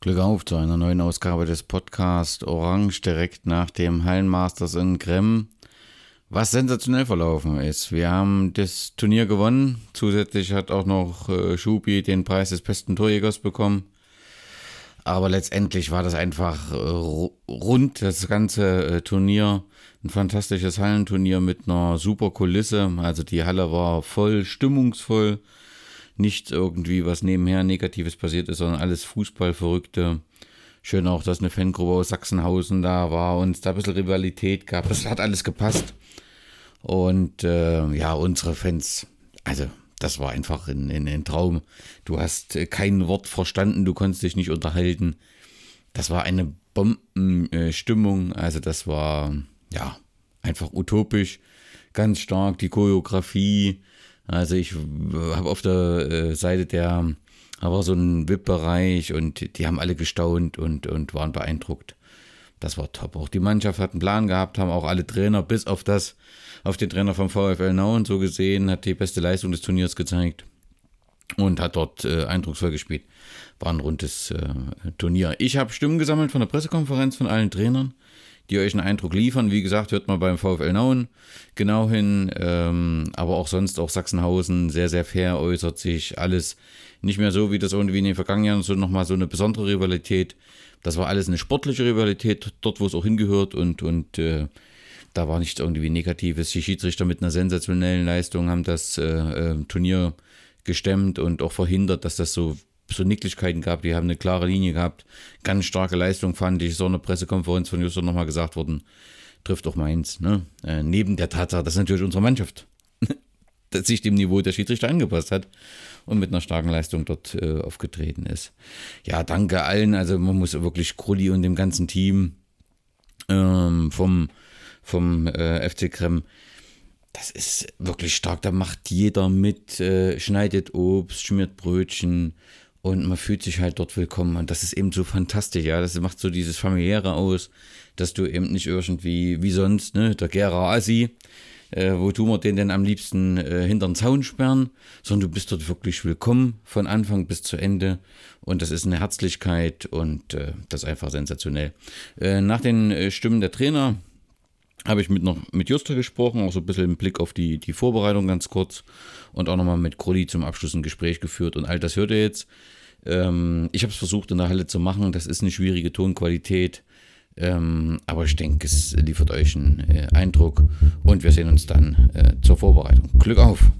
Glück auf zu einer neuen Ausgabe des Podcasts Orange direkt nach dem Hallenmasters in Krem. Was sensationell verlaufen ist. Wir haben das Turnier gewonnen. Zusätzlich hat auch noch äh, Schubi den Preis des besten Torjägers bekommen. Aber letztendlich war das einfach äh, rund, das ganze äh, Turnier. Ein fantastisches Hallenturnier mit einer super Kulisse. Also die Halle war voll, stimmungsvoll nichts irgendwie, was nebenher Negatives passiert ist, sondern alles Fußballverrückte. Schön auch, dass eine Fangruppe aus Sachsenhausen da war und es da ein bisschen Rivalität gab. Das hat alles gepasst. Und äh, ja, unsere Fans, also das war einfach ein, ein, ein Traum. Du hast äh, kein Wort verstanden, du konntest dich nicht unterhalten. Das war eine Bombenstimmung. also das war ja einfach utopisch, ganz stark. Die Choreografie, also ich habe auf der äh, Seite der, da war so ein VIP-Bereich und die haben alle gestaunt und, und waren beeindruckt. Das war top. Auch die Mannschaft hat einen Plan gehabt, haben auch alle Trainer, bis auf das, auf den Trainer vom VfL Nauen so gesehen, hat die beste Leistung des Turniers gezeigt und hat dort äh, eindrucksvoll gespielt. War ein rundes äh, Turnier. Ich habe Stimmen gesammelt von der Pressekonferenz von allen Trainern die euch einen Eindruck liefern. Wie gesagt, hört mal beim VfL Nauen genau hin, ähm, aber auch sonst auch Sachsenhausen sehr, sehr fair äußert sich alles nicht mehr so, wie das irgendwie in den vergangenen Jahren, so nochmal so eine besondere Rivalität. Das war alles eine sportliche Rivalität, dort, wo es auch hingehört und, und äh, da war nichts irgendwie Negatives. Die Schiedsrichter mit einer sensationellen Leistung haben das äh, äh, Turnier gestemmt und auch verhindert, dass das so so Nicklichkeiten gab, die haben eine klare Linie gehabt. Ganz starke Leistung fand ich. So eine Pressekonferenz von Justus nochmal gesagt worden. Trifft auch meins. Ne? Äh, neben der Tatsache, dass natürlich unsere Mannschaft dass sich dem Niveau der Schiedsrichter angepasst hat und mit einer starken Leistung dort äh, aufgetreten ist. Ja, danke allen. Also man muss wirklich Krulli und dem ganzen Team ähm, vom, vom äh, FC Krem das ist wirklich stark. Da macht jeder mit, äh, schneidet Obst, schmiert Brötchen, und man fühlt sich halt dort willkommen und das ist eben so fantastisch, ja, das macht so dieses familiäre aus, dass du eben nicht irgendwie wie sonst, ne, der Gera Assi, äh, wo tun wir den denn am liebsten äh, hinter den Zaun sperren, sondern du bist dort wirklich willkommen von Anfang bis zu Ende und das ist eine Herzlichkeit und äh, das ist einfach sensationell. Äh, nach den äh, Stimmen der Trainer habe ich mit noch mit Juster gesprochen, auch so ein bisschen im Blick auf die, die Vorbereitung ganz kurz und auch nochmal mit Krulli zum Abschluss ein Gespräch geführt und all das hört ihr jetzt. Ähm, ich habe es versucht in der Halle zu machen, das ist eine schwierige Tonqualität, ähm, aber ich denke, es liefert euch einen äh, Eindruck und wir sehen uns dann äh, zur Vorbereitung. Glück auf!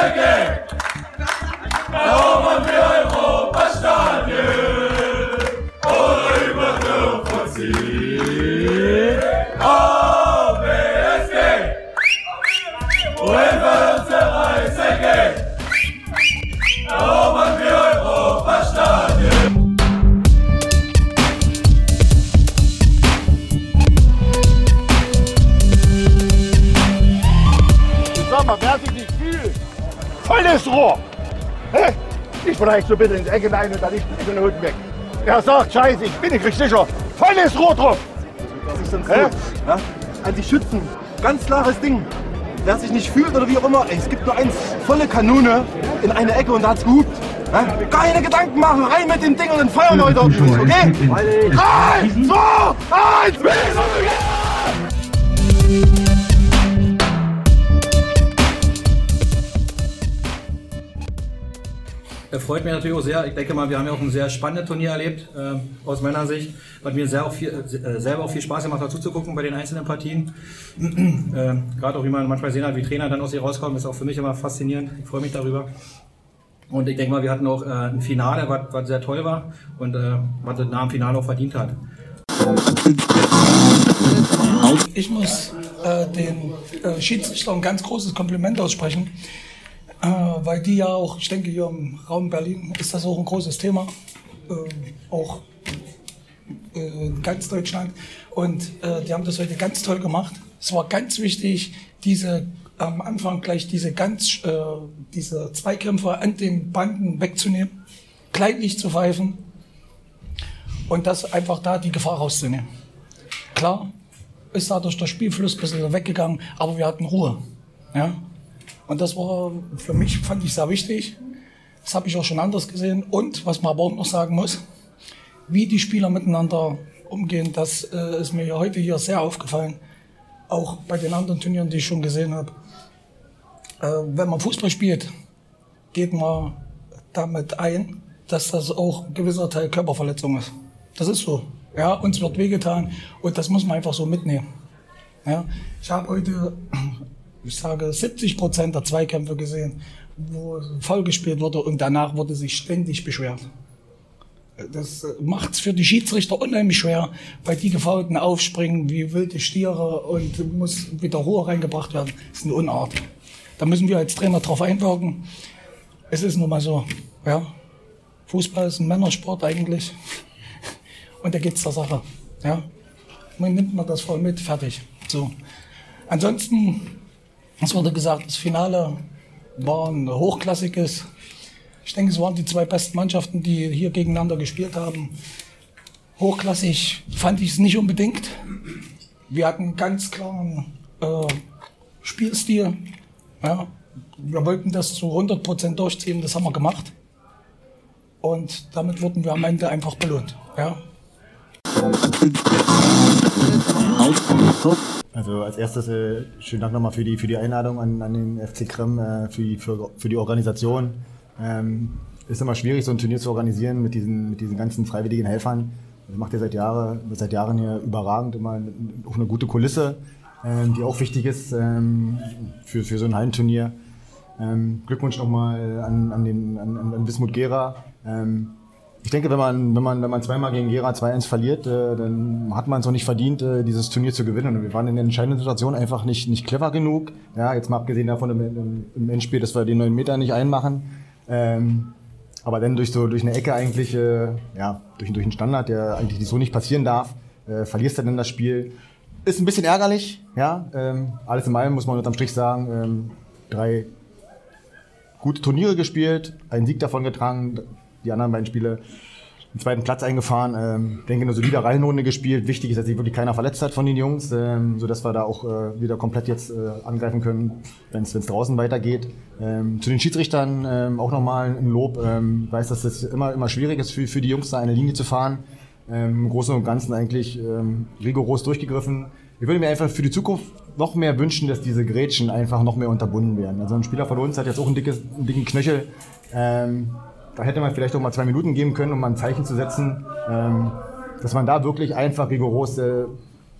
Volles Rohr! Ich vielleicht so bitte in die Ecke rein und dann nicht in den Hund weg. Er sagt, scheiße, ich bin nicht sicher. Volles Rohr drauf! Das ist dann so. Ja? An die Schützen. Ganz klares Ding. Wer sich nicht fühlt oder wie auch immer, ey, es gibt nur eins, volle Kanone in eine Ecke und da hat's gehupt. Ja? Keine Gedanken machen, rein mit dem Ding und dann feuern wir heute ordentlich, okay? Drei, zwei, eins, freut mich natürlich auch sehr. Ich denke mal, wir haben ja auch ein sehr spannendes Turnier erlebt, äh, aus meiner Sicht. Hat mir sehr auch viel, äh, selber auch viel Spaß gemacht, dazu zu gucken bei den einzelnen Partien. äh, Gerade auch, wie man manchmal sehen hat, wie Trainer dann aus ihr rauskommen, ist auch für mich immer faszinierend. Ich freue mich darüber. Und ich denke mal, wir hatten auch äh, ein Finale, was, was sehr toll war und äh, was nach dem Finale auch verdient hat. ich muss äh, den äh, Schiedsrichter ein ganz großes Kompliment aussprechen, äh, weil die ja auch, ich denke hier im Raum Berlin ist das auch ein großes Thema, äh, auch äh, in ganz Deutschland. Und äh, die haben das heute ganz toll gemacht. Es war ganz wichtig, diese am Anfang gleich diese ganz äh, diese Zweikämpfer an den Banden wegzunehmen, kleinlich zu pfeifen und das einfach da die Gefahr rauszunehmen. Klar, ist dadurch der Spielfluss ein bisschen weggegangen, aber wir hatten Ruhe. Ja? Und das war für mich, fand ich sehr wichtig. Das habe ich auch schon anders gesehen. Und was man aber auch noch sagen muss, wie die Spieler miteinander umgehen, das äh, ist mir heute hier sehr aufgefallen. Auch bei den anderen Turnieren, die ich schon gesehen habe. Äh, wenn man Fußball spielt, geht man damit ein, dass das auch ein gewisser Teil Körperverletzung ist. Das ist so. Ja, uns wird wehgetan und das muss man einfach so mitnehmen. Ja, ich habe heute, ich sage, 70 Prozent der Zweikämpfe gesehen, wo voll gespielt wurde und danach wurde sich ständig beschwert. Das macht es für die Schiedsrichter unheimlich schwer, weil die Gefaulten aufspringen wie wilde Stiere und muss wieder Ruhe reingebracht werden. Das ist eine Unart. Da müssen wir als Trainer drauf einwirken. Es ist nun mal so. Ja. Fußball ist ein Männersport eigentlich und da geht's zur Sache. Ja? Man nimmt man das voll mit, fertig. So. Ansonsten, es wurde gesagt, das Finale war ein hochklassiges. Ich denke, es waren die zwei besten Mannschaften, die hier gegeneinander gespielt haben. Hochklassig fand ich es nicht unbedingt. Wir hatten einen ganz klaren äh, Spielstil. Ja. Wir wollten das zu 100% durchziehen, das haben wir gemacht. Und damit wurden wir am Ende einfach belohnt. Ja. Also als erstes äh, schönen Dank nochmal für die, für die Einladung an, an den FC Krem, äh, für, die, für, für die Organisation. Ähm, ist immer schwierig, so ein Turnier zu organisieren mit diesen, mit diesen ganzen freiwilligen Helfern. Das macht ihr seit, Jahre, seit Jahren hier überragend, immer auch eine gute Kulisse, ähm, die auch wichtig ist ähm, für, für so ein Hallenturnier. Ähm, Glückwunsch nochmal an, an, den, an, an Wismut Gera. Ähm, ich denke, wenn man, wenn man, wenn man zweimal gegen Gera 2-1 verliert, äh, dann hat man es auch nicht verdient, äh, dieses Turnier zu gewinnen. Und wir waren in der entscheidenden Situation einfach nicht, nicht clever genug. Ja, jetzt mal abgesehen davon im, im, im Endspiel, dass wir den neuen Meter nicht einmachen. Ähm, aber dann durch so durch eine Ecke eigentlich, äh, ja, durch, durch einen Standard, der eigentlich so nicht passieren darf, äh, verlierst du dann das Spiel. Ist ein bisschen ärgerlich, ja. Ähm, alles in allem muss man unterm Strich sagen, ähm, drei gute Turniere gespielt, einen Sieg davon getragen, die anderen beiden Spiele den zweiten Platz eingefahren. Ähm, denke, eine solide Reihenrunde gespielt. Wichtig ist, dass sich wirklich keiner verletzt hat von den Jungs, ähm, sodass wir da auch äh, wieder komplett jetzt äh, angreifen können, wenn es draußen weitergeht. Ähm, zu den Schiedsrichtern ähm, auch nochmal ein Lob. Ähm, weiß, dass es immer, immer schwierig ist für, für die Jungs, da eine Linie zu fahren. Ähm, Im Großen und Ganzen eigentlich ähm, rigoros durchgegriffen. Ich würde mir einfach für die Zukunft noch mehr wünschen, dass diese Grätschen einfach noch mehr unterbunden werden. Also ein Spieler von uns hat jetzt auch einen, dickes, einen dicken Knöchel. Ähm, da hätte man vielleicht auch mal zwei Minuten geben können, um mal ein Zeichen zu setzen, ähm, dass man da wirklich einfach rigoros äh,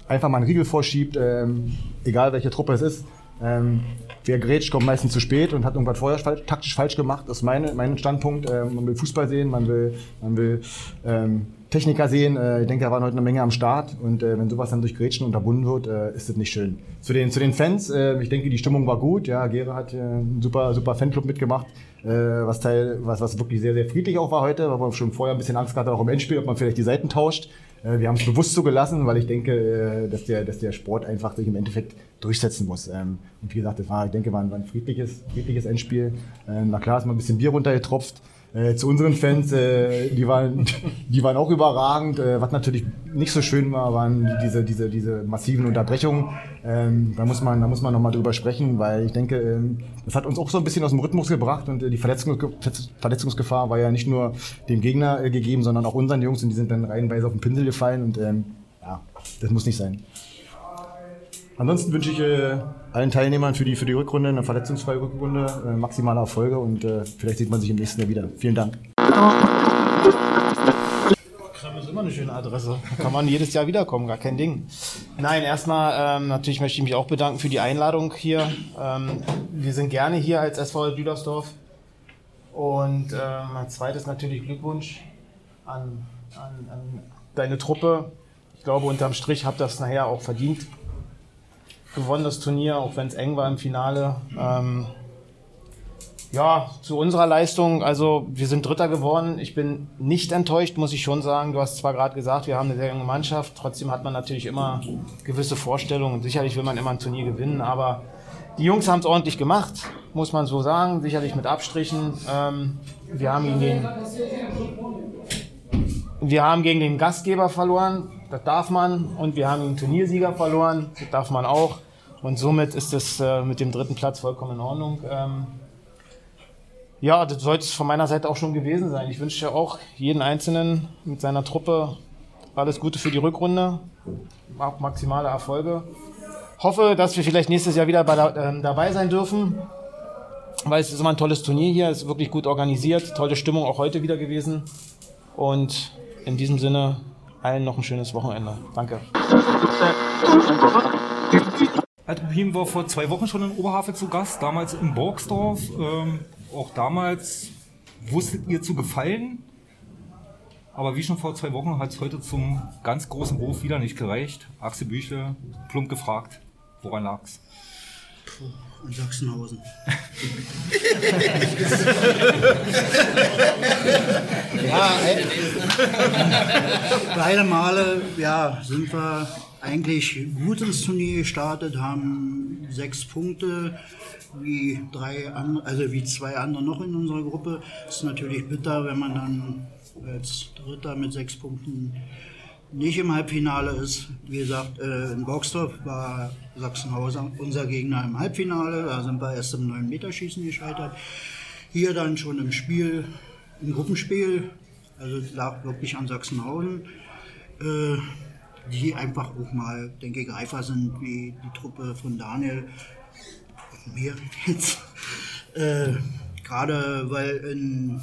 einfach mal einen Riegel vorschiebt, ähm, egal welche Truppe es ist. Ähm, wer grätscht, kommt meistens zu spät und hat irgendwas vorher falsch, taktisch falsch gemacht. Das ist meine, mein Standpunkt. Ähm, man will Fußball sehen, man will, man will ähm, Techniker sehen. Äh, ich denke, da waren heute eine Menge am Start und äh, wenn sowas dann durch Grätschen unterbunden wird, äh, ist das nicht schön. Zu den, zu den Fans, äh, ich denke, die Stimmung war gut. Ja, Gere hat äh, einen super, super Fanclub mitgemacht was, Teil, was, was wirklich sehr, sehr friedlich auch war heute, weil man schon vorher ein bisschen Angst hatte, auch im Endspiel, ob man vielleicht die Seiten tauscht. Äh, wir haben es bewusst so gelassen, weil ich denke, äh, dass, der, dass der Sport einfach sich im Endeffekt durchsetzen muss. Ähm, und wie gesagt, das war, ich denke, war ein, war ein friedliches, friedliches Endspiel. Na klar, ist mal ein bisschen Bier runtergetropft. Äh, zu unseren Fans, äh, die, waren, die waren auch überragend. Äh, was natürlich nicht so schön war, waren diese, diese, diese massiven Unterbrechungen. Ähm, da muss man, da muss man nochmal drüber sprechen, weil ich denke, ähm, das hat uns auch so ein bisschen aus dem Rhythmus gebracht und äh, die Verletzungs Verletzungsgefahr war ja nicht nur dem Gegner äh, gegeben, sondern auch unseren Jungs und die sind dann reihenweise auf den Pinsel gefallen und ähm, ja, das muss nicht sein. Ansonsten wünsche ich äh, allen Teilnehmern für die, für die Rückrunde eine verletzungsfreie Rückrunde, äh, maximale Erfolge und äh, vielleicht sieht man sich im nächsten Jahr wieder. Vielen Dank. Krem ist immer eine schöne Adresse. Kann man jedes Jahr wiederkommen, gar kein Ding. Nein, erstmal ähm, natürlich möchte ich mich auch bedanken für die Einladung hier. Ähm, wir sind gerne hier als SV Düdersdorf. Und ähm, als zweites natürlich Glückwunsch an, an, an deine Truppe. Ich glaube, unterm Strich habt ihr das nachher auch verdient. Gewonnen das Turnier, auch wenn es eng war im Finale. Ähm, ja, zu unserer Leistung, also wir sind Dritter geworden. Ich bin nicht enttäuscht, muss ich schon sagen. Du hast zwar gerade gesagt, wir haben eine sehr junge Mannschaft, trotzdem hat man natürlich immer gewisse Vorstellungen. Sicherlich will man immer ein Turnier gewinnen, aber die Jungs haben es ordentlich gemacht, muss man so sagen, sicherlich mit Abstrichen. Ähm, wir, haben gegen den, wir haben gegen den Gastgeber verloren, das darf man, und wir haben den Turniersieger verloren, das darf man auch. Und somit ist es äh, mit dem dritten Platz vollkommen in Ordnung. Ähm, ja, das sollte es von meiner Seite auch schon gewesen sein. Ich wünsche auch jeden Einzelnen mit seiner Truppe alles Gute für die Rückrunde, auch maximale Erfolge. Hoffe, dass wir vielleicht nächstes Jahr wieder bei, äh, dabei sein dürfen, weil es ist immer ein tolles Turnier hier, es ist wirklich gut organisiert, tolle Stimmung auch heute wieder gewesen. Und in diesem Sinne allen noch ein schönes Wochenende. Danke. Altruhim war vor zwei Wochen schon in Oberhavel zu Gast, damals in Borgsdorf. Ähm auch damals wusstet ihr zu gefallen. Aber wie schon vor zwei Wochen hat es heute zum ganz großen Wurf wieder nicht gereicht. Axel Büchle, plump gefragt, woran lag's? Puh, in Sachsenhausen. ja, beide Male ja, sind wir eigentlich gut ins Turnier gestartet, haben sechs Punkte wie drei andere, also wie zwei andere noch in unserer Gruppe. Ist natürlich bitter, wenn man dann als Dritter mit sechs Punkten nicht im Halbfinale ist. Wie gesagt, äh, in Boxdorf war Sachsenhausen unser Gegner im Halbfinale. Da sind wir erst im 9-Meter-Schießen gescheitert. Hier dann schon im Spiel, im Gruppenspiel, also lag wirklich an Sachsenhausen, äh, die einfach auch mal, denke ich, reifer sind wie die Truppe von Daniel mir jetzt. Äh, Gerade weil in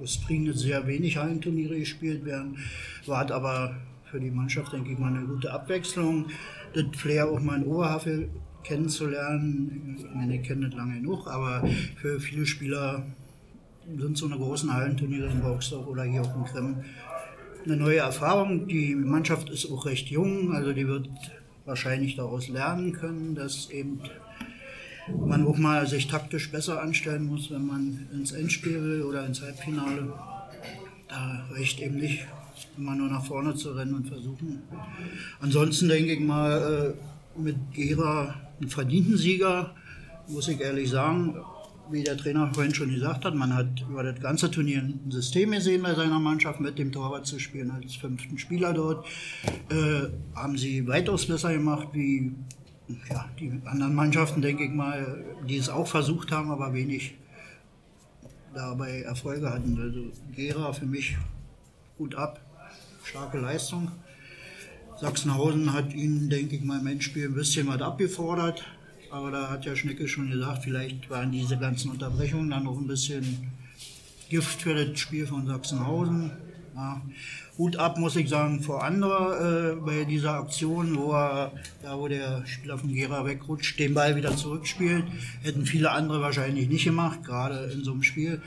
Ostprignitz sehr wenig Hallenturniere gespielt werden, war aber für die Mannschaft, denke ich mal, eine gute Abwechslung. Das Flair auch mal in Oberhavel kennenzulernen. Ich meine, ich kenne das lange genug, aber für viele Spieler sind so eine großen Hallenturniere in Boxdorf oder hier auch in Krem eine neue Erfahrung. Die Mannschaft ist auch recht jung, also die wird wahrscheinlich daraus lernen können, dass eben man auch mal sich taktisch besser anstellen muss, wenn man ins Endspiel will oder ins Halbfinale. Da reicht eben nicht, immer nur nach vorne zu rennen und versuchen. Ansonsten denke ich mal, äh, mit Gera einen verdienten Sieger, muss ich ehrlich sagen. Wie der Trainer vorhin schon gesagt hat, man hat über das ganze Turnier ein System gesehen bei seiner Mannschaft, mit dem Torwart zu spielen als fünften Spieler dort. Äh, haben sie weitaus besser gemacht wie ja, die anderen Mannschaften, denke ich mal, die es auch versucht haben, aber wenig dabei Erfolge hatten. Also Gera für mich gut ab, starke Leistung. Sachsenhausen hat ihnen, denke ich mal, im Endspiel ein bisschen was abgefordert. Aber da hat ja Schnecke schon gesagt, vielleicht waren diese ganzen Unterbrechungen dann noch ein bisschen Gift für das Spiel von Sachsenhausen. Ja. Hut ab, muss ich sagen, vor andere äh, bei dieser Aktion, wo er, da wo der Spieler von Gera wegrutscht, den Ball wieder zurückspielt. Hätten viele andere wahrscheinlich nicht gemacht, gerade in so einem Spiel.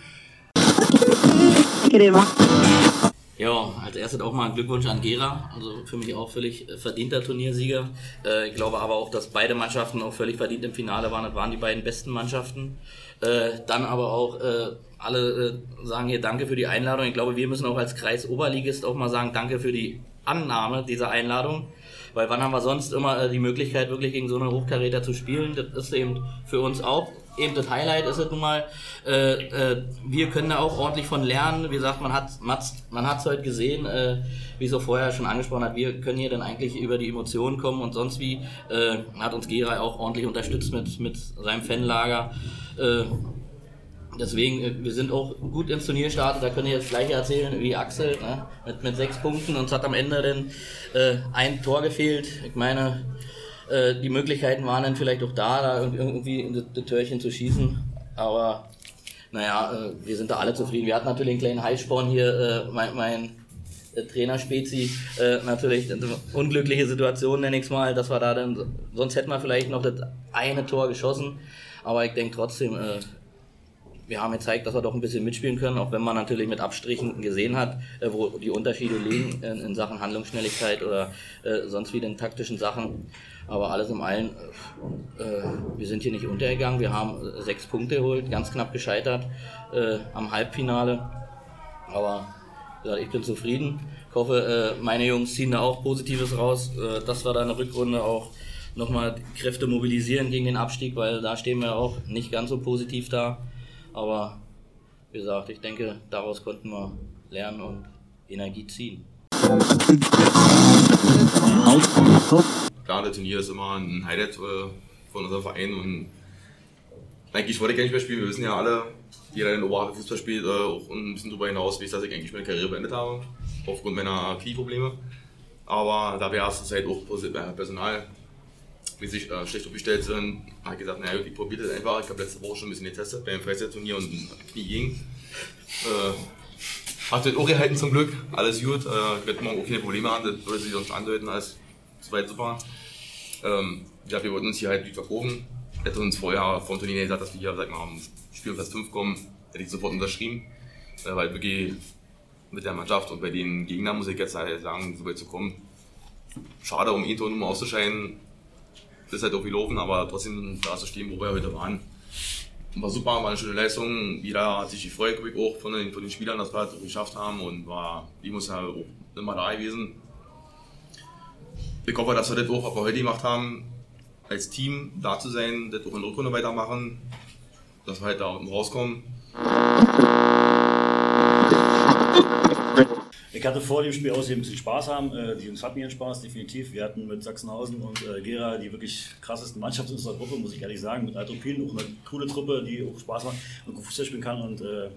Ja, als erstes auch mal ein Glückwunsch an Gera. Also für mich auch völlig verdienter Turniersieger. Äh, ich glaube aber auch, dass beide Mannschaften auch völlig verdient im Finale waren. Das waren die beiden besten Mannschaften. Äh, dann aber auch äh, alle äh, sagen hier Danke für die Einladung. Ich glaube, wir müssen auch als Kreis Oberligist auch mal sagen Danke für die Annahme dieser Einladung. Weil wann haben wir sonst immer äh, die Möglichkeit, wirklich gegen so einen Hochkaräter zu spielen? Das ist eben für uns auch eben das Highlight ist es nun mal, äh, äh, wir können da auch ordentlich von lernen. Wie gesagt, man hat man hat es heute gesehen, äh, wie es auch vorher schon angesprochen hat, wir können hier dann eigentlich über die Emotionen kommen und sonst wie äh, hat uns Gera auch ordentlich unterstützt mit, mit seinem Fanlager. Äh, deswegen, äh, wir sind auch gut ins Turnier gestartet, da könnt ihr jetzt gleich erzählen wie Axel, ne? mit, mit sechs Punkten und es hat am Ende dann ein Tor gefehlt. Ich meine, äh, die Möglichkeiten waren dann vielleicht auch da, da irgendwie das, das Törchen zu schießen, aber naja, äh, wir sind da alle zufrieden. Wir hatten natürlich einen kleinen Heißsporn hier, äh, mein, mein äh, Trainer Spezi, äh, natürlich eine unglückliche Situation, nenne ich es mal, dass wir da dann, sonst hätten wir vielleicht noch das eine Tor geschossen, aber ich denke trotzdem, äh, wir haben gezeigt, dass wir doch ein bisschen mitspielen können, auch wenn man natürlich mit Abstrichen gesehen hat, äh, wo die Unterschiede liegen in, in Sachen Handlungsschnelligkeit oder äh, sonst wie in taktischen Sachen. Aber alles im allen, äh, wir sind hier nicht untergegangen. Wir haben äh, sechs Punkte geholt, ganz knapp gescheitert äh, am Halbfinale. Aber gesagt, ich bin zufrieden. Ich hoffe, äh, meine Jungs ziehen da auch Positives raus, äh, dass wir da in der Rückrunde auch nochmal Kräfte mobilisieren gegen den Abstieg, weil da stehen wir auch nicht ganz so positiv da. Aber wie gesagt, ich denke, daraus konnten wir lernen und Energie ziehen. Klar, das Turnier ist immer ein Highlight äh, von unserem Verein und eigentlich wollte ich gar nicht mehr spielen. Wir wissen ja alle, jeder, der in Oberhavel Fußball spielt, äh, auch ein bisschen darüber hinaus, weiß, dass ich eigentlich meine Karriere beendet habe, aufgrund meiner Knieprobleme. Aber da wir erste Zeit auch äh, Personal wie sich äh, schlecht aufgestellt sind, habe ich gesagt, naja, ich probiere das einfach. Ich habe letzte Woche schon ein bisschen getestet beim Freizeitturnier und Knie ging. Äh, hat das auch gehalten zum Glück, alles gut. Äh, wird morgen auch keine Probleme haben, das würde sich sonst andeuten als soweit super. Ähm, ja, wir wollten uns hier halt gut verkaufen. Hätte uns vorher vom Turnier gesagt, dass wir hier, sag mal, am Spiel Platz 5 kommen, hätte ich sofort unterschrieben. Äh, weil wirklich mit der Mannschaft und bei den Gegnern muss ich jetzt halt sagen, so weit zu kommen. Schade, um ihn nur auszuscheiden, ist halt auch gelaufen, aber trotzdem da zu stehen, wo wir heute waren. War super, war eine schöne Leistung. Jeder hat sich gefreut, glaube ich, auch von den, von den Spielern, dass wir das auch geschafft haben und war, die muss ja auch immer da gewesen. Ich hoffe, dass wir das auch, was wir heute gemacht haben, als Team da zu sein, das auch in der Rückrunde weitermachen, dass wir halt da unten rauskommen. Ich hatte vor dem Spiel aus ein bisschen Spaß haben. Äh, die Jungs hatten ihren Spaß, definitiv. Wir hatten mit Sachsenhausen und äh, Gera die wirklich krassesten Mannschaft in unserer Gruppe, muss ich ehrlich sagen. Mit Altropin auch eine coole Truppe, die auch Spaß macht und gut Fußball spielen kann. Und äh,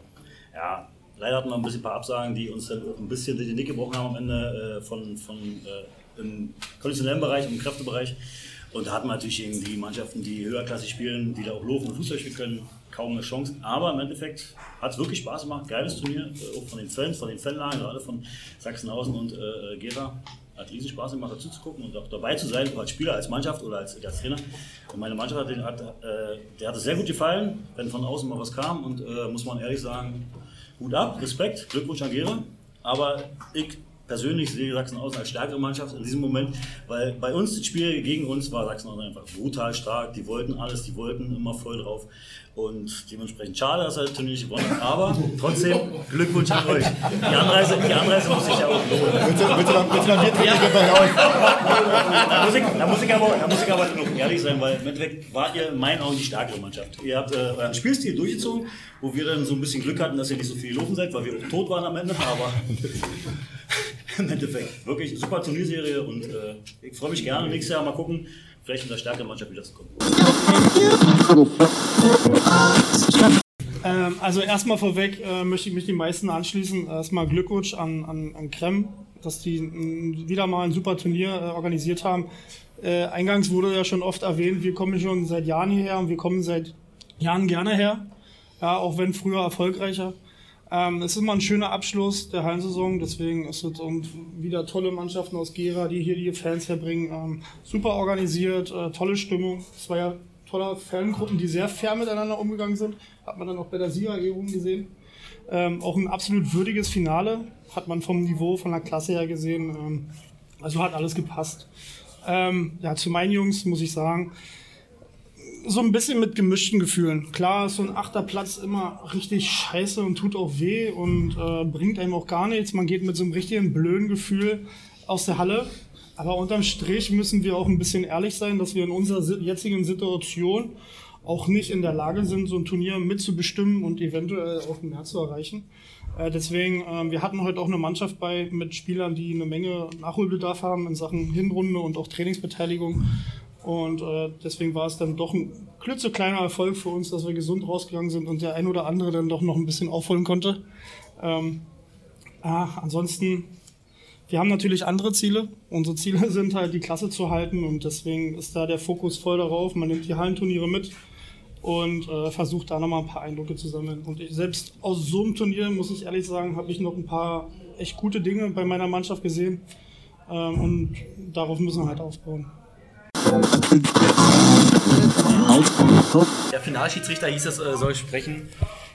ja, leider hatten wir ein bisschen ein paar Absagen, die uns dann auch ein bisschen die Nick gebrochen haben am Ende äh, von, von äh, im konditionellen Bereich, im Kräftebereich. Und da hatten wir natürlich die Mannschaften, die höherklassig spielen, die da auch laufen und Fußball spielen können, kaum eine Chance. Aber im Endeffekt hat es wirklich Spaß gemacht. Geiles Turnier, äh, auch von den Fans, von den Fanlagen, gerade von Sachsenhausen und äh, Gera. Hat riesen Spaß gemacht, dazu zu gucken und auch dabei zu sein, als Spieler, als Mannschaft oder als, als Trainer. Und meine Mannschaft hat, hat, äh, der hat es sehr gut gefallen, wenn von außen mal was kam. Und äh, muss man ehrlich sagen, Hut ab, Respekt, Glückwunsch an Gera. Aber ich persönlich sehe Sachsenhausen als stärkere Mannschaft in diesem Moment, weil bei uns das Spiel gegen uns war Sachsenhausen einfach brutal stark. Die wollten alles, die wollten immer voll drauf. Und dementsprechend schade, dass er das Turnier nicht gewonnen hat. Aber trotzdem Glückwunsch an euch. Die Anreise, die Anreise muss sich ja auch lohnen. Bitte, bitte, bitte bitte, bitte bei euch. Da muss, ich, da, muss ich aber, da muss ich aber noch ehrlich sein, weil im Endeffekt wart ihr in meinen Augen die stärkere Mannschaft. Ihr habt äh, euren Spielstil durchgezogen, wo wir dann so ein bisschen Glück hatten, dass ihr nicht so viel gelaufen seid, weil wir tot waren am Ende. Aber im Endeffekt wirklich super Turnierserie und äh, ich freue mich gerne. Nächstes Jahr mal gucken, vielleicht mit der stärkeren Mannschaft wieder zu kommen. Ähm, also erstmal vorweg äh, möchte ich mich den meisten anschließen. Erstmal Glückwunsch an, an, an Krem, dass die m, wieder mal ein super Turnier äh, organisiert haben. Äh, eingangs wurde ja schon oft erwähnt, wir kommen schon seit Jahren hierher und wir kommen seit Jahren gerne her. Ja, auch wenn früher erfolgreicher. Ähm, es ist immer ein schöner Abschluss der Hallensaison, deswegen ist es und wieder tolle Mannschaften aus Gera, die hier die Fans herbringen. Ähm, super organisiert, äh, tolle Stimmung. Es war ja tolle Fangruppen, die sehr fair miteinander umgegangen sind. Hat man dann auch bei der Siegerehrung gesehen. Ähm, auch ein absolut würdiges Finale, hat man vom Niveau, von der Klasse her gesehen. Ähm, also hat alles gepasst. Ähm, ja, zu meinen Jungs muss ich sagen, so ein bisschen mit gemischten Gefühlen. Klar ist so ein achter Platz immer richtig scheiße und tut auch weh und äh, bringt einem auch gar nichts. Man geht mit so einem richtigen blöden Gefühl aus der Halle. Aber unterm Strich müssen wir auch ein bisschen ehrlich sein, dass wir in unserer jetzigen Situation auch nicht in der Lage sind, so ein Turnier mitzubestimmen und eventuell auch mehr zu erreichen. Äh, deswegen, äh, wir hatten heute auch eine Mannschaft bei mit Spielern, die eine Menge Nachholbedarf haben in Sachen Hinrunde und auch Trainingsbeteiligung. Und äh, deswegen war es dann doch ein klitzekleiner Erfolg für uns, dass wir gesund rausgegangen sind und der ein oder andere dann doch noch ein bisschen aufholen konnte. Ähm, ah, ansonsten, wir haben natürlich andere Ziele. Unsere Ziele sind halt, die Klasse zu halten und deswegen ist da der Fokus voll darauf. Man nimmt die Hallenturniere mit und äh, versucht da nochmal ein paar Eindrücke zu sammeln. Und ich, selbst aus so einem Turnier, muss ich ehrlich sagen, habe ich noch ein paar echt gute Dinge bei meiner Mannschaft gesehen. Ähm, und darauf müssen wir halt aufbauen. Der Finalschiedsrichter hieß es, äh, soll sprechen.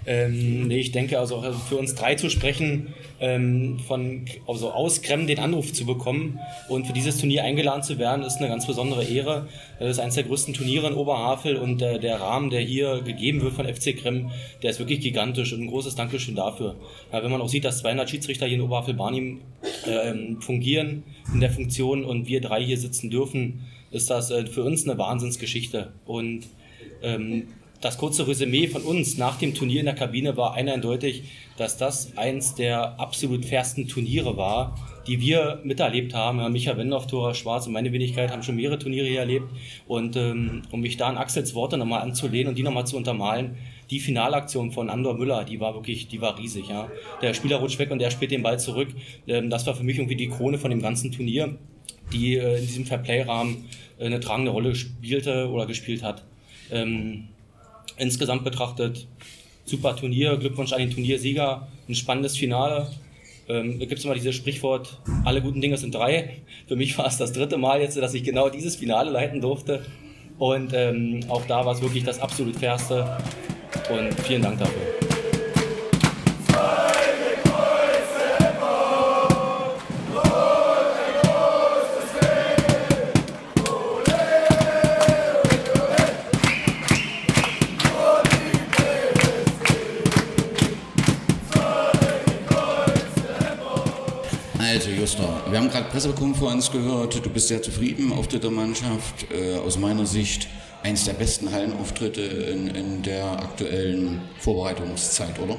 Ähm, nee, ich denke, also für uns drei zu sprechen, ähm, von, also aus Krem den Anruf zu bekommen und für dieses Turnier eingeladen zu werden, ist eine ganz besondere Ehre. Das ist eines der größten Turniere in Oberhavel und äh, der Rahmen, der hier gegeben wird von FC Krem, der ist wirklich gigantisch und ein großes Dankeschön dafür. Ja, wenn man auch sieht, dass 200 Schiedsrichter hier in Oberhavel-Barnim äh, fungieren in der Funktion und wir drei hier sitzen dürfen, ist das äh, für uns eine Wahnsinnsgeschichte. Und ähm, das kurze Resümee von uns nach dem Turnier in der Kabine war eindeutig, dass das eins der absolut fairsten Turniere war, die wir miterlebt haben. Ja, Micha Wendorf, Tora Schwarz und meine Wenigkeit haben schon mehrere Turniere hier erlebt. Und ähm, um mich da an Axels Worte nochmal anzulehnen und die nochmal zu untermalen, die Finalaktion von Andor Müller, die war wirklich, die war riesig. Ja. Der Spieler rutscht weg und der spielt den Ball zurück. Ähm, das war für mich irgendwie die Krone von dem ganzen Turnier, die äh, in diesem Fairplay-Rahmen äh, eine tragende Rolle spielte oder gespielt hat. Ähm, insgesamt betrachtet, super Turnier, Glückwunsch an den Turniersieger, ein spannendes Finale. Ähm, da gibt es immer dieses Sprichwort, alle guten Dinge sind drei. Für mich war es das dritte Mal jetzt, dass ich genau dieses Finale leiten durfte. Und ähm, auch da war es wirklich das absolut fairste. Und vielen Dank dafür. Also Justa, wir haben gerade Pressekonferenz gehört. Du bist sehr zufrieden Auftritt der Mannschaft. Äh, aus meiner Sicht eines der besten Hallenauftritte in, in der aktuellen Vorbereitungszeit, oder?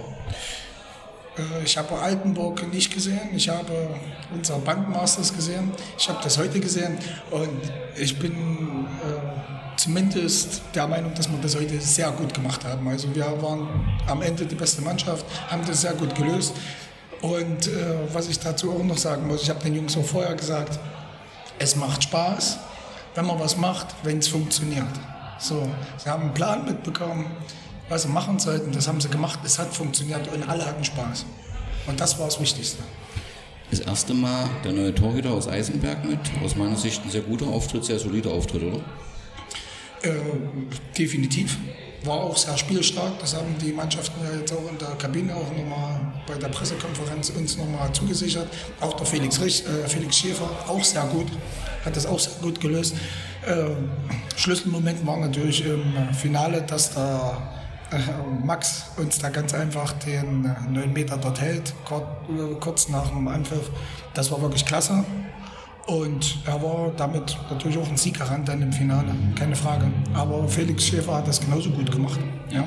Äh, Ich habe Altenburg nicht gesehen, ich habe unser Bandmasters gesehen, ich habe das heute gesehen und ich bin äh, zumindest der Meinung, dass wir das heute sehr gut gemacht haben. Also wir waren am Ende die beste Mannschaft, haben das sehr gut gelöst und äh, was ich dazu auch noch sagen muss, ich habe den Jungs auch vorher gesagt, es macht Spaß, wenn man was macht, wenn es funktioniert. So, sie haben einen Plan mitbekommen, was sie machen sollten, das haben sie gemacht, es hat funktioniert und alle hatten Spaß. Und das war das Wichtigste. Das erste Mal der neue Torhüter aus Eisenberg mit. Aus meiner Sicht ein sehr guter Auftritt, sehr solider Auftritt, oder? Äh, definitiv. War auch sehr spielstark. Das haben die Mannschaften ja jetzt auch in der Kabine auch nochmal bei der Pressekonferenz uns nochmal zugesichert. Auch der Felix, Rich, äh, Felix Schäfer, auch sehr gut. Hat das auch sehr gut gelöst. Äh, Schlüsselmoment war natürlich im Finale, dass der äh, Max uns da ganz einfach den äh, 9 Meter dort hält, kurz, äh, kurz nach dem Anpfiff. Das war wirklich klasse. Und er war damit natürlich auch ein Siegerrand dann im Finale, keine Frage. Aber Felix Schäfer hat das genauso gut gemacht. Ja.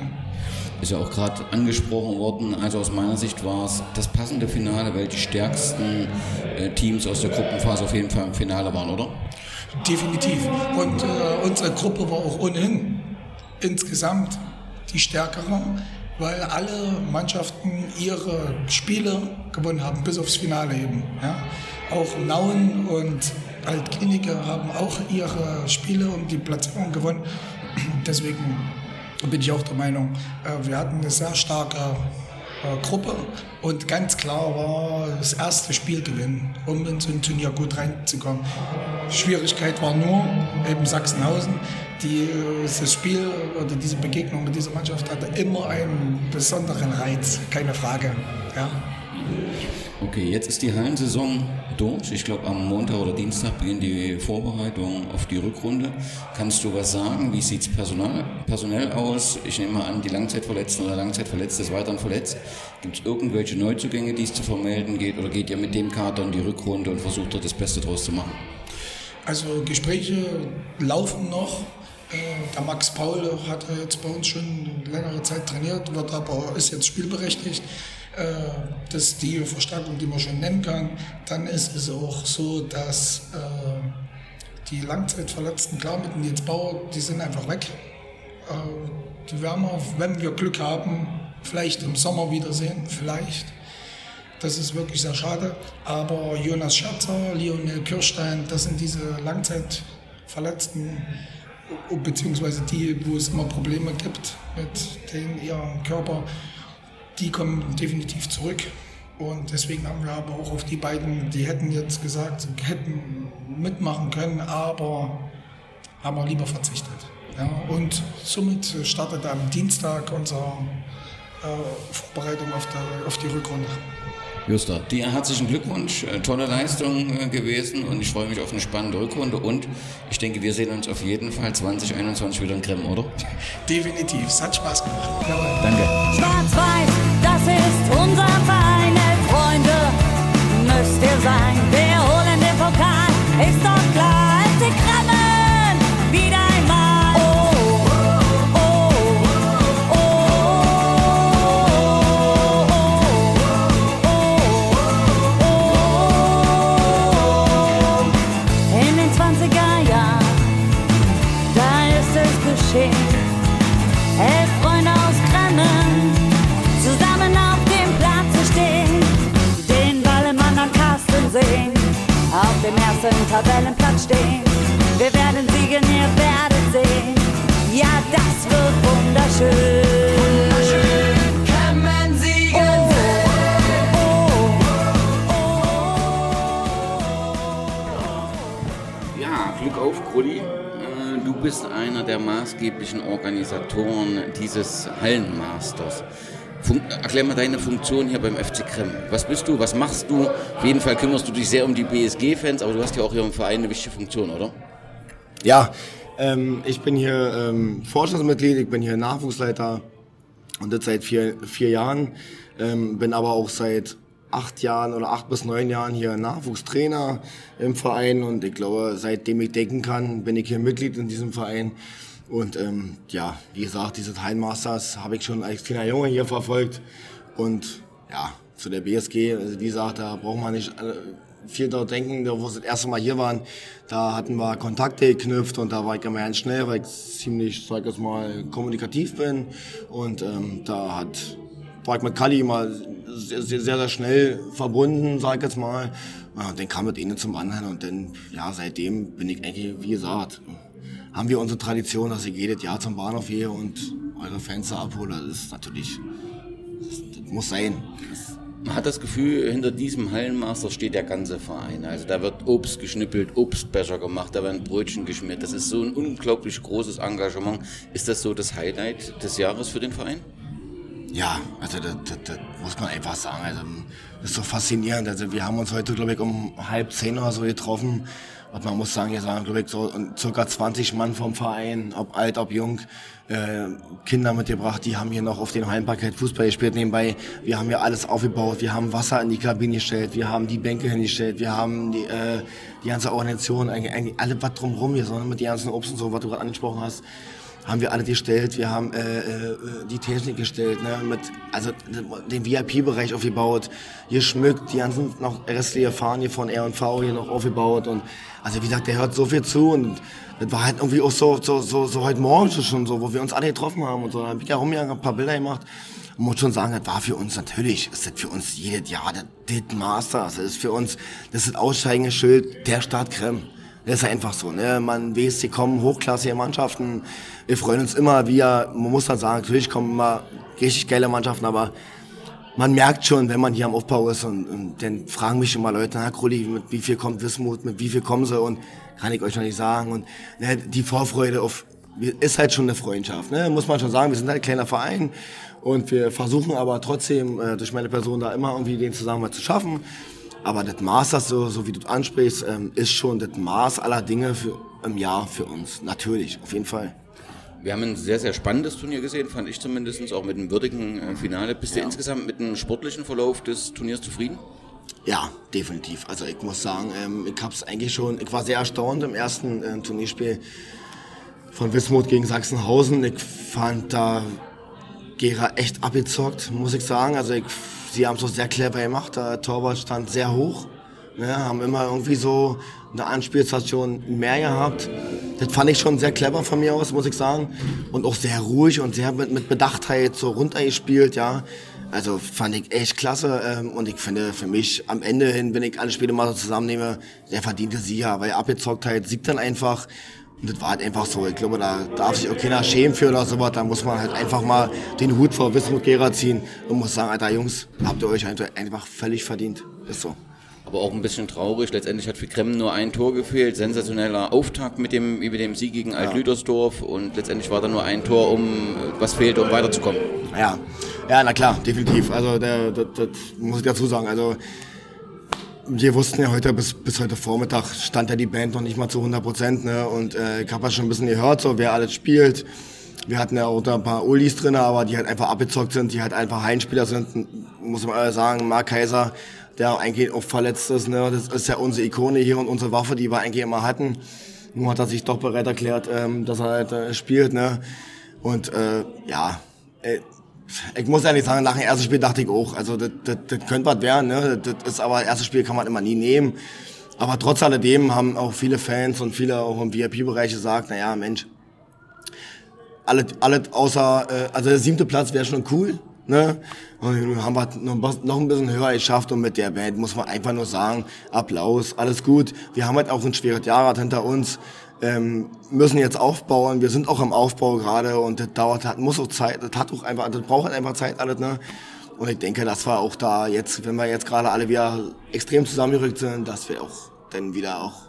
Ist ja auch gerade angesprochen worden. Also aus meiner Sicht war es das passende Finale, weil die stärksten äh, Teams aus der Gruppenphase auf jeden Fall im Finale waren, oder? Definitiv. Und äh, unsere Gruppe war auch ohnehin insgesamt die stärkere, weil alle Mannschaften ihre Spiele gewonnen haben, bis aufs Finale eben. Ja. Auch Nauen und Altklinike haben auch ihre Spiele und die Platzierung gewonnen. Deswegen bin ich auch der Meinung, äh, wir hatten eine sehr starke äh, Gruppe und ganz klar war das erste Spiel gewinnen, um in so ein Turnier gut reinzukommen. Schwierigkeit war nur eben Sachsenhausen. Die, äh, Spiel oder diese Begegnung mit dieser Mannschaft hatte immer einen besonderen Reiz, keine Frage. Ja. Okay, jetzt ist die Hallensaison durch. Ich glaube, am Montag oder Dienstag beginnen die Vorbereitungen auf die Rückrunde. Kannst du was sagen? Wie sieht es personell aus? Ich nehme mal an, die Langzeitverletzten oder Langzeitverletzte ist weiterhin verletzt. Gibt es irgendwelche Neuzugänge, die es zu vermelden geht? Oder geht ihr mit dem Kader in die Rückrunde und versucht dort das Beste draus zu machen? Also Gespräche laufen noch. Äh, Der Max Paul hat jetzt bei uns schon längere Zeit trainiert, wird aber ist jetzt spielberechtigt. Äh, Das ist die Verstärkung, die man schon nennen kann. Dann ist es auch so, dass äh, die Langzeitverletzten, klar mit dem Nils Bauer, die sind einfach weg. Äh, Die werden wir, wenn wir Glück haben, vielleicht im Sommer wiedersehen, vielleicht. Das ist wirklich sehr schade. Aber Jonas Scherzer, Lionel Kirstein, das sind diese Langzeitverletzten, beziehungsweise die, wo es immer Probleme gibt mit den, ihrem Körper, die kommen definitiv zurück. Und deswegen haben wir aber auch auf die beiden, die hätten jetzt gesagt, sie hätten mitmachen können, aber haben wir lieber verzichtet. Ja, und somit startet am Dienstag unser äh, Vorbereitung auf, der, auf die Rückrunde. Justa, dir herzlichen Glückwunsch. Äh, Tolle Leistung äh, gewesen und ich freue mich auf eine spannende Rückrunde und ich denke, wir sehen uns auf jeden Fall 2021 wieder in Krem, oder? Definitiv, es hat Spaß gemacht. Danke. Ersten Tabellenplatz stehen. Wir werden siegen, ihr werdet sehen, ja, das wird wunderschön. Kremmen siegen Ja, Glück auf, Krulli. Äh, Du bist einer der maßgeblichen Organisatoren dieses Hallenmasters. Fun erklär mal deine Funktion hier beim FC Krem. Was bist du? Was machst du? Auf jeden Fall kümmerst du dich sehr um die BSG-Fans, aber du hast ja auch hier im Verein eine wichtige Funktion, oder? Ja, ähm, ich bin hier ähm, Vorstandsmitglied, ich bin hier Nachwuchsleiter und das seit vier, vier Jahren. Ähm, bin aber auch seit acht Jahren oder acht bis neun Jahren hier Nachwuchstrainer im Verein und ich glaube, seitdem ich denken kann, bin ich hier Mitglied in diesem Verein. Und ähm, ja, wie gesagt, dieses Hallenmasters habe ich schon als kleiner Junge hier verfolgt. Und ja, zu der BSG, also wie gesagt, da braucht man nicht äh, viel dort denken, wo wir das erste Mal hier waren, da hatten wir Kontakte geknüpft und da war ich immer ganz schnell, weil ich ziemlich, sag ich jetzt mal, kommunikativ bin. Und ähm, da hat, war ich mit Kali immer sehr, sehr, sehr schnell verbunden, sag ich jetzt mal. Und dann kam das eine zum anderen und dann, ja, seitdem bin ich eigentlich, wie gesagt, haben wir unsere Tradition, dass ich jedes Jahr zum Bahnhof gehe und eure Fans da abhole. Das ist natürlich, das, das muss sein. Man hat das Gefühl, hinter diesem Hallenmaster steht der ganze Verein. Also da wird Obst geschnippelt, Obstbecher gemacht, da werden Brötchen geschmiert. Das ist so ein unglaublich großes Engagement. Ist das so das Highlight des Jahres für den Verein? Ja, also das, das, das muss man einfach sagen. Also, das ist so faszinierend. Also wir haben uns heute, glaube ich, um halb zehn oder so getroffen. Und man muss sagen, hier waren, glaube ich, so circa 20 Mann vom Verein, ob alt, ob jung, äh, Kinder mitgebracht, die haben hier noch auf dem Heimparkett Fußball gespielt nebenbei. Wir haben hier alles aufgebaut, wir haben Wasser in die Kabine gestellt, wir haben die Bänke hingestellt, wir haben die, äh, die ganze Organisation, eigentlich, eigentlich alle was drumherum hier, sondern mit den ganzen Obst und so, was du gerade angesprochen hast haben wir alle gestellt. Wir haben äh, äh, die Technik gestellt, ne, mit, also den VIP-Bereich aufgebaut, geschmückt, die ganzen noch restliche Fahnen hier von R&V hier noch aufgebaut und also wie gesagt, der hört so viel zu und das war halt irgendwie auch so, so, so, so heute Morgen schon so, wo wir uns alle getroffen haben und so. Da hab ich ja rumgegangen, ein paar Bilder gemacht. Und muss schon sagen, das war für uns natürlich, ist das für uns jedes Jahr das, das Masters. Das ist für uns, das ist das aussteigende Schild der Stadt Krem. Das ist einfach so, ne? Man sie kommen hochklassige Mannschaften. Wir freuen uns immer, wir, man muss halt sagen, natürlich kommen immer richtig geile Mannschaften, aber man merkt schon, wenn man hier am Aufbau ist und, und dann fragen mich immer Leute, na Krulli, mit wie viel kommt Wismut, mit wie viel kommen sie und kann ich euch noch nicht sagen und ne, die Vorfreude auf, ist halt schon eine Freundschaft, ne? muss man schon sagen, wir sind halt ein kleiner Verein und wir versuchen aber trotzdem äh, durch meine Person da immer irgendwie den Zusammenhalt zu schaffen. Aber das Maß, das so, so wie du ansprichst, ähm, ist schon das Maß aller Dinge für, im Jahr für uns. Natürlich, auf jeden Fall. Wir haben ein sehr, sehr spannendes Turnier gesehen, fand ich zumindest, auch mit einem würdigen äh, Finale. Bist du insgesamt mit dem sportlichen Verlauf des Turniers zufrieden? Ja, definitiv. Also ich muss sagen, ähm, ich hab's eigentlich schon, ich war sehr erstaunt im ersten äh, Turnierspiel von Wismut gegen Sachsenhausen. Ich fand da Gera echt abgezockt, muss ich sagen. Also ich, sie haben es auch sehr clever gemacht. Der Torwart stand sehr hoch. Ne, haben immer irgendwie so eine Anspielstation mehr gehabt. Das fand ich schon sehr clever von mir aus, muss ich sagen. Und auch sehr ruhig und sehr mit, mit Bedachtheit so runtergespielt, ja. Also fand ich echt klasse. Ähm, und ich finde für mich am Ende hin, wenn ich alle Spiele mal so zusammennehme, der verdiente Sieger, weil Abgezocktheit siegt dann einfach. Und das war halt einfach so. Ich glaube, da darf sich auch keiner schämen für oder sowas. Da muss man halt einfach mal den Hut vor Wismut Gera ziehen und muss sagen, Alter Jungs, habt ihr euch einfach völlig verdient. Ist so. Aber auch ein bisschen traurig. Letztendlich hat für Kremmen nur ein Tor gefehlt. Sensationeller Auftakt mit dem, mit dem Sieg gegen Alt-Lüdersdorf. Und letztendlich war da nur ein Tor, um was fehlte, um weiterzukommen. Ja, ja, na klar, definitiv. Also das muss ich dazu sagen. Also wir wussten ja heute bis, bis heute Vormittag stand ja die Band noch nicht mal zu 100 Prozent. Ne? Und äh, ich habe ja schon ein bisschen gehört, so wer alles spielt. Wir hatten ja auch da ein paar Ulis drin, aber die halt einfach abgezockt sind, die halt einfach Heimspieler sind. Muss man sagen, Mark Kaiser, der eigentlich auch verletzt ist. Ne? Das ist ja unsere Ikone hier und unsere Waffe, die wir eigentlich immer hatten. Nun hat er sich doch bereit erklärt, ähm, dass er halt äh, spielt. Ne? Und äh, ja, äh, ich muss ehrlich sagen, nach dem ersten Spiel dachte ich auch, also das, das, das könnte was werden, ne? das ist aber das erste Spiel kann man immer nie nehmen. Aber trotz alledem haben auch viele Fans und viele auch im VIP-Bereich gesagt, naja, Mensch, alles, alles außer, äh, also der siebte Platz wäre schon cool, ne? Und haben wir noch, ein bisschen höher geschafft und mit der Band muss man einfach nur sagen, Applaus, alles gut. Wir haben halt auch ein schweres Jahr hinter uns ähm, müssen jetzt aufbauen. Wir sind auch im Aufbau gerade und das dauert, hat, muss auch Zeit, das hat auch einfach, das braucht halt einfach Zeit alles, ne? Und ich denke, das war auch da jetzt, wenn wir jetzt gerade alle wieder extrem zusammengerückt sind, dass wir auch dann wieder auch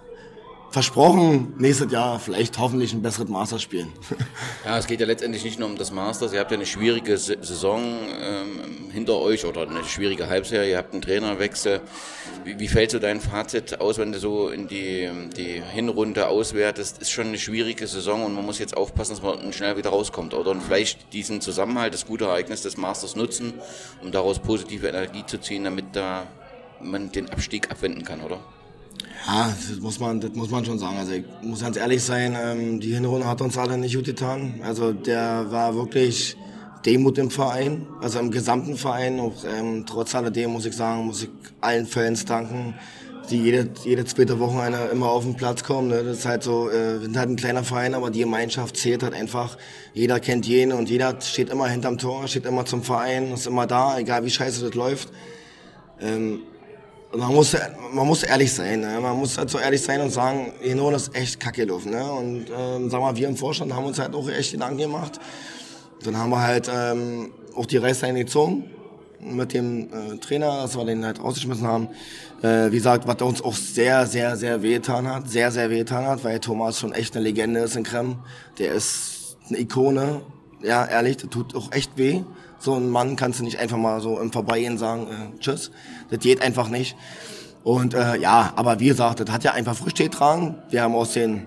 versprochen, nächstes Jahr vielleicht hoffentlich ein besseres Masters spielen. Ja, es geht ja letztendlich nicht nur um das Masters. Ihr habt ja eine schwierige Saison ähm, hinter euch oder eine schwierige Halbserie. Ihr habt einen Trainerwechsel. Wie, wie fällt so dein Fazit aus, wenn du so in die, die Hinrunde auswertest? Ist schon eine schwierige Saison und man muss jetzt aufpassen, dass man schnell wieder rauskommt. Oder und vielleicht diesen Zusammenhalt, das gute Ereignis des Masters nutzen, um daraus positive Energie zu ziehen, damit da man den Abstieg abwenden kann, oder? Ja, das muss man, das muss man schon sagen. Also ich muss ganz ehrlich sein, ähm, die Hinrunde hat uns alle nicht gut getan. Also der war wirklich Demut im Verein, also im gesamten Verein. Auch, ähm, trotz alledem muss ich sagen, muss ich allen Fans danken, die jede, jede zweite Woche einer immer auf den Platz kommen. Ne? Das ist halt so, äh, wir sind halt ein kleiner Verein, aber die Gemeinschaft zählt halt einfach. Jeder kennt jeden und jeder steht immer hinterm Tor, steht immer zum Verein, ist immer da, egal wie scheiße das läuft. Ähm, man muss, man muss ehrlich sein. Ne? Man muss halt so ehrlich sein und sagen, Hinrunde ist echt kacke gelaufen. Ne? Und ähm, sag mal, wir im Vorstand haben uns halt auch echt Gedanken gemacht. Dann haben wir halt ähm, auch die Reißleine gezogen mit dem äh, Trainer, dass wir den halt rausgeschmissen haben. Äh, wie gesagt, was uns auch sehr, sehr, sehr wehgetan hat. Sehr, sehr wehgetan hat, weil Thomas schon echt eine Legende ist in Krem. Der ist eine Ikone. Ja, ehrlich, das tut auch echt weh. So ein Mann kannst du nicht einfach mal so im Vorbeigehen sagen, äh, tschüss. Das geht einfach nicht. Und äh, ja, aber wie gesagt, das hat ja einfach Früchte getragen. Wir haben aus den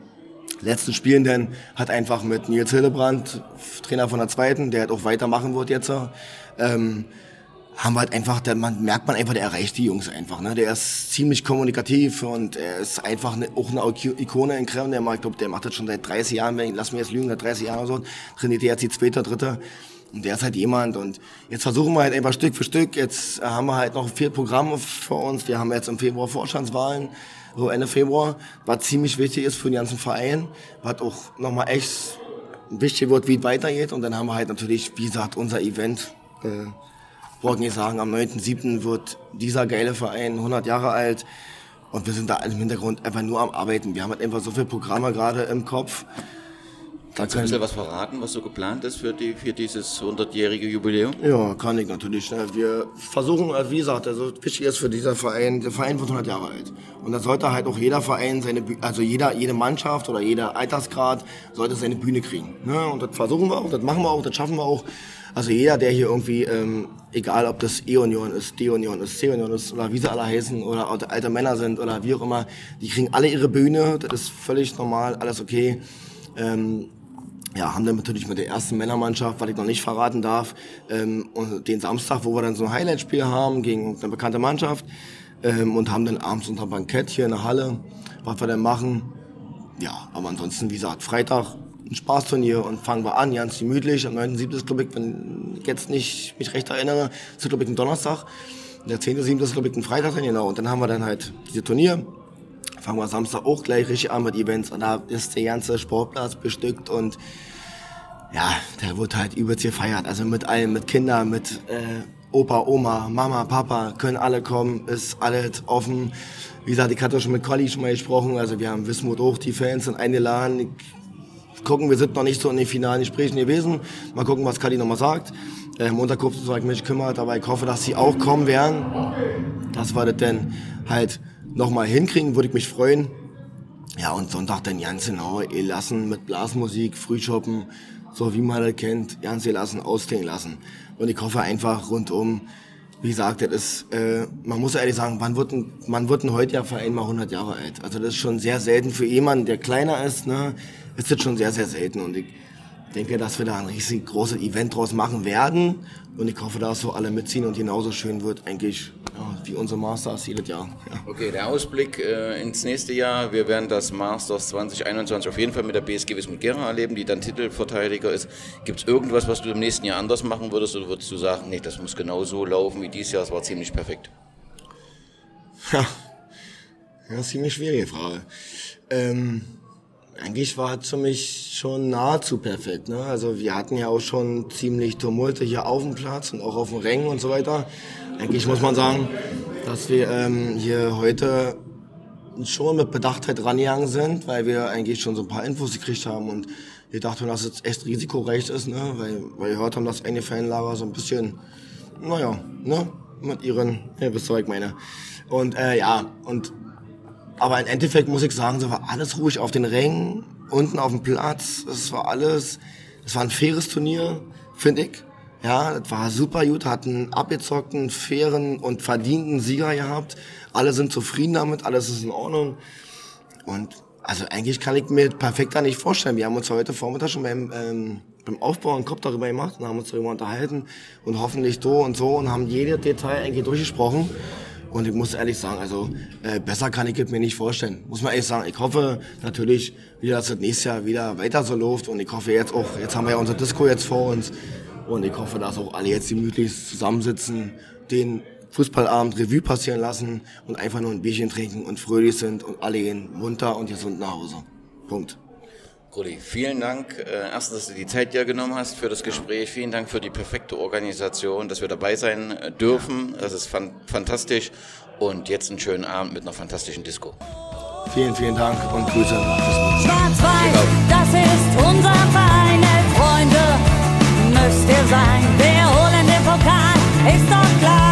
letzten Spielen dann hat einfach mit Nils Hillebrand, Trainer von der zweiten, der halt auch weitermachen wird jetzt, ähm, haben wir halt einfach, der, man merkt man einfach, der erreicht die Jungs einfach. Ne? Der ist ziemlich kommunikativ und er ist einfach eine, auch eine Ikone in Krem. Der, ich glaube, der macht das schon seit 30 Jahren, wenn ich, lass mich jetzt lügen, seit 30 Jahren oder so, trainiert er jetzt die zweite, dritte. Und der ist halt jemand und jetzt versuchen wir halt einfach Stück für Stück. Jetzt haben wir halt noch vier Programme vor uns. Wir haben jetzt im Februar Vorstandswahlen, so Ende Februar, was ziemlich wichtig ist für den ganzen Verein, was auch nochmal echt wichtig wird, wie es weitergeht. Und dann haben wir halt natürlich, wie gesagt, unser Event. Äh, wollten nicht sagen, am 9.7. wird dieser geile Verein 100 Jahre alt. Und wir sind da im Hintergrund einfach nur am Arbeiten. Wir haben halt einfach so viele Programme gerade im Kopf. Kannst du ein bisschen was verraten, was so geplant ist für, die, für dieses 100-jährige Jubiläum? Ja, kann ich natürlich. Ne? Wir versuchen, also wie gesagt, also wichtig ist für dieser Verein, der Verein wird 100 Jahre alt. Und da sollte halt auch jeder Verein seine, also jeder, jede Mannschaft oder jeder Altersgrad sollte seine Bühne kriegen. Ne? Und das versuchen wir auch, das machen wir auch, das schaffen wir auch. Also jeder, der hier irgendwie, ähm, egal ob das E-Union ist, D-Union ist, C-Union ist oder wie sie alle heißen oder alte Männer sind oder wie auch immer, die kriegen alle ihre Bühne, das ist völlig normal, alles okay. Ähm, ja, haben dann natürlich mit der ersten Männermannschaft, was ich noch nicht verraten darf, ähm, und den Samstag, wo wir dann so ein Highlight-Spiel haben gegen eine bekannte Mannschaft ähm, und haben dann abends unser Bankett hier in der Halle, was wir dann machen. Ja, aber ansonsten, wie gesagt, Freitag ein Spaßturnier und fangen wir an, ganz gemütlich. Am 9.7. ist, glaube ich, wenn ich jetzt nicht mich recht erinnere, ist, glaube ich, ein Donnerstag. Der 10.7. ist, glaube ich, ein Freitag, genau. Und dann haben wir dann halt diese Turnier. Fangen wir Samstag auch gleich richtig an mit Events. Und da ist der ganze Sportplatz bestückt und ja, da wird halt übelst gefeiert. Also mit allen, mit Kindern, mit äh, Opa, Oma, Mama, Papa, können alle kommen, ist alles offen. Wie gesagt, ich hatte schon mit Colli schon mal gesprochen, also wir haben Wismut auch, die Fans sind eingeladen. Ich, gucken, wir sind noch nicht so in den finalen Gesprächen gewesen. Mal gucken, was Kali nochmal sagt. äh, im Unterkunftszeug mich kümmert, aber ich hoffe, dass sie auch kommen werden. Dass wir das dann halt nochmal hinkriegen, würde ich mich freuen. Ja, und Sonntag dann ganz genau lassen mit Blasmusik, Frühschoppen, so wie man das kennt, ganz lassen, ausklingen lassen. Und ich hoffe einfach rundum, wie gesagt, das ist, äh, man muss ehrlich sagen, wann wird ein, man wird ein heute ja Verein mal 100 Jahre alt. Also das ist schon sehr selten für jemanden, der kleiner ist, ne, ist das schon sehr, sehr selten. Und ich denke, dass wir da ein riesig großes Event draus machen werden. Und ich hoffe, dass so alle mitziehen und genauso schön wird, eigentlich, ja, wie unsere Masters jedes Jahr. Ja. Okay, der Ausblick äh, ins nächste Jahr. Wir werden das Masters 2021 auf jeden Fall mit der BSG Wismut Gera erleben, die dann Titelverteidiger ist. Gibt es irgendwas, was du im nächsten Jahr anders machen würdest oder würdest du sagen, nee, das muss genau so laufen wie dieses Jahr, es war ziemlich perfekt? Ja, ja ziemlich schwierige Frage. Ähm, eigentlich war es für mich schon nahezu perfekt. Ne? Also wir hatten ja auch schon ziemlich Tumulte hier auf dem Platz und auch auf dem Rängen und so weiter. Eigentlich muss man sagen, dass wir ähm, hier heute schon mit Bedachtheit rangegangen sind, weil wir eigentlich schon so ein paar Infos gekriegt haben und wir dachten, dass es echt risikoreich ist, ne? weil, weil wir gehört haben, dass einige Fanlager so ein bisschen, naja, ne? mit ihren, ja, wisst was ich meine. Und äh, ja, und aber im Endeffekt muss ich sagen, so war alles ruhig auf den Rängen, unten auf dem Platz. Es war alles, es war ein faires Turnier, finde ich. Ja, das war super gut, hatten abgezockten, fairen und verdienten Sieger gehabt. Alle sind zufrieden damit, alles ist in Ordnung. Und also eigentlich kann ich mir perfekter nicht vorstellen. Wir haben uns heute Vormittag schon beim, ähm, beim Aufbau einen Kopf darüber gemacht und haben uns darüber unterhalten und hoffentlich so und so und haben jede Detail eigentlich durchgesprochen. Und ich muss ehrlich sagen, also äh, besser kann ich es mir nicht vorstellen. Muss man ehrlich sagen. Ich hoffe natürlich wieder, dass das nächstes Jahr wieder weiter so läuft. Und ich hoffe jetzt auch, jetzt haben wir ja unser Disco jetzt vor uns. Und ich hoffe, dass auch alle jetzt gemütlich zusammensitzen, den Fußballabend Revue passieren lassen und einfach nur ein Bierchen trinken und fröhlich sind und alle gehen munter und gesund nach Hause. Punkt. Rudi, vielen Dank. Äh, erstens, dass du die Zeit dir genommen hast für das Gespräch. Vielen Dank für die perfekte Organisation, dass wir dabei sein äh, dürfen. Das ist fan fantastisch. Und jetzt einen schönen Abend mit einer fantastischen Disco. Vielen, vielen Dank und Grüße. Schwarz-Weiß, das ist unser Verein, Freunde müsst ihr sein. Wir holen den Pokal, ist doch klar,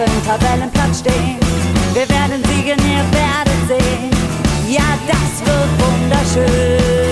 ersten Tabellenplatz stehen. Wir werden siegen, ihr werdet sehen. Ja, das wird wunderschön.